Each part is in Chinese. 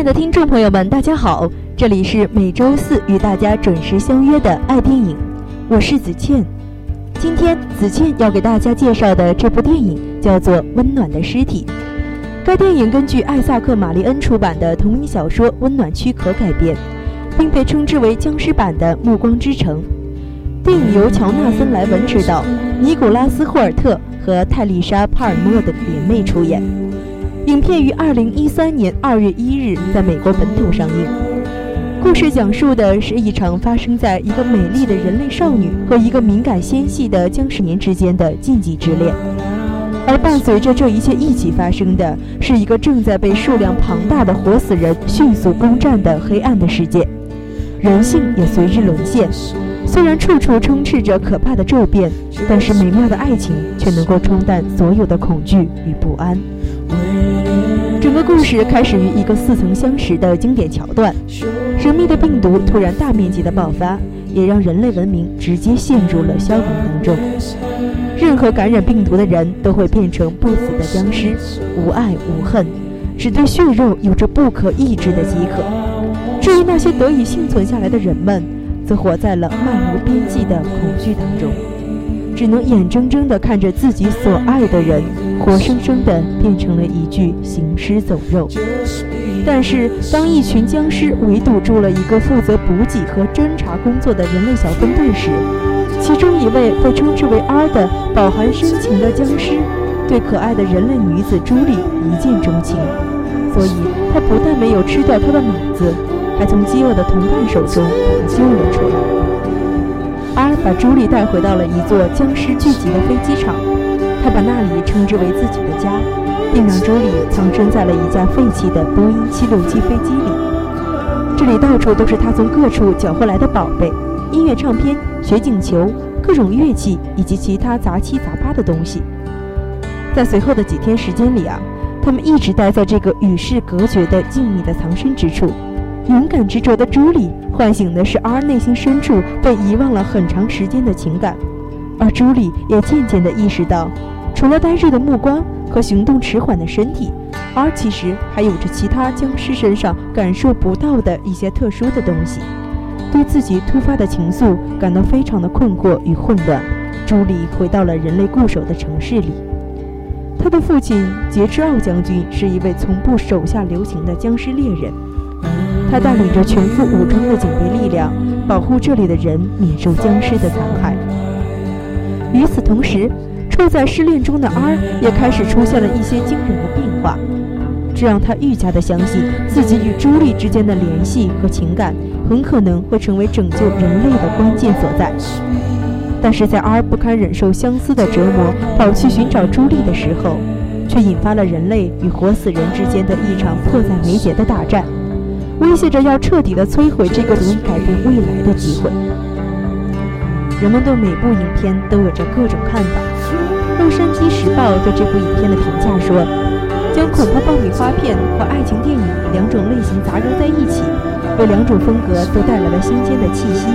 亲爱的听众朋友们，大家好，这里是每周四与大家准时相约的爱电影，我是子倩。今天子倩要给大家介绍的这部电影叫做《温暖的尸体》。该电影根据艾萨克·玛丽恩出版的同名小说《温暖躯壳》改编，并被称之为僵尸版的《暮光之城》。电影由乔纳森·莱文执导，尼古拉斯·霍尔特和泰丽莎·帕尔默的联袂出演。影片于二零一三年二月一日在美国本土上映。故事讲述的是一场发生在一个美丽的人类少女和一个敏感纤细的僵尸年之间的禁忌之恋，而伴随着这一切一起发生的是一个正在被数量庞大的活死人迅速攻占的黑暗的世界，人性也随之沦陷。虽然处处充斥着可怕的骤变，但是美妙的爱情却能够冲淡所有的恐惧与不安。故事开始于一个似曾相识的经典桥段：神秘的病毒突然大面积的爆发，也让人类文明直接陷入了消亡当中。任何感染病毒的人都会变成不死的僵尸，无爱无恨，只对血肉有着不可抑制的饥渴。至于那些得以幸存下来的人们，则活在了漫无边际的恐惧当中。只能眼睁睁地看着自己所爱的人活生生的变成了一具行尸走肉。但是，当一群僵尸围堵住了一个负责补给和侦察工作的人类小分队时，其中一位被称之为 R 的饱含深情的僵尸，对可爱的人类女子朱莉一见钟情，所以他不但没有吃掉她的脑子，还从饥饿的同伴手中把她救了出来。阿把朱莉带回到了一座僵尸聚集的飞机场，他把那里称之为自己的家，并让朱莉藏身在了一架废弃的波音767飞机里。这里到处都是他从各处缴获来的宝贝：音乐唱片、雪景球、各种乐器以及其他杂七杂八的东西。在随后的几天时间里啊，他们一直待在这个与世隔绝的静谧的藏身之处。勇敢执着的朱莉唤醒的是 R 内心深处被遗忘了很长时间的情感，而朱莉也渐渐地意识到，除了呆滞的目光和行动迟缓的身体，R 其实还有着其他僵尸身上感受不到的一些特殊的东西。对自己突发的情愫感到非常的困惑与混乱，朱莉回到了人类固守的城市里。他的父亲杰之奥将军是一位从不手下留情的僵尸猎人。他带领着全副武装的警备力量，保护这里的人免受僵尸的残害。与此同时，处在失恋中的 R 也开始出现了一些惊人的变化，这让他愈加的相信自己与朱莉之间的联系和情感很可能会成为拯救人类的关键所在。但是在 R 不堪忍受相思的折磨，跑去寻找朱莉的时候，却引发了人类与活死人之间的一场迫在眉睫的大战。威胁着要彻底的摧毁这个足以改变未来的机会。人们对每部影片都有着各种看法。《洛杉矶时报》对这部影片的评价说：“将恐怖爆米花片和爱情电影两种类型杂糅在一起，为两种风格都带来了新鲜的气息。”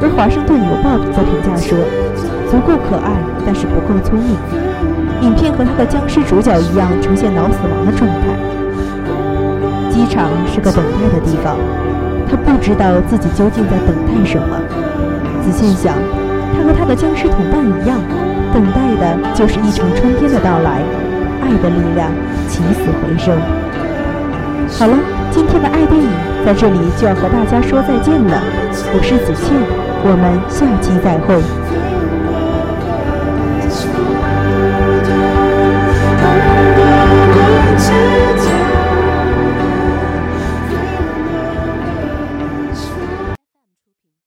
而《华盛顿邮报》则评价说：“足够可爱，但是不够聪明。影片和他的僵尸主角一样，呈现脑死亡的状态。”机场是个等待的地方，他不知道自己究竟在等待什么。子倩想，他和他的僵尸同伴一样，等待的就是一场春天的到来，爱的力量，起死回生。好了，今天的爱电影在这里就要和大家说再见了。我是子倩，我们下期再会。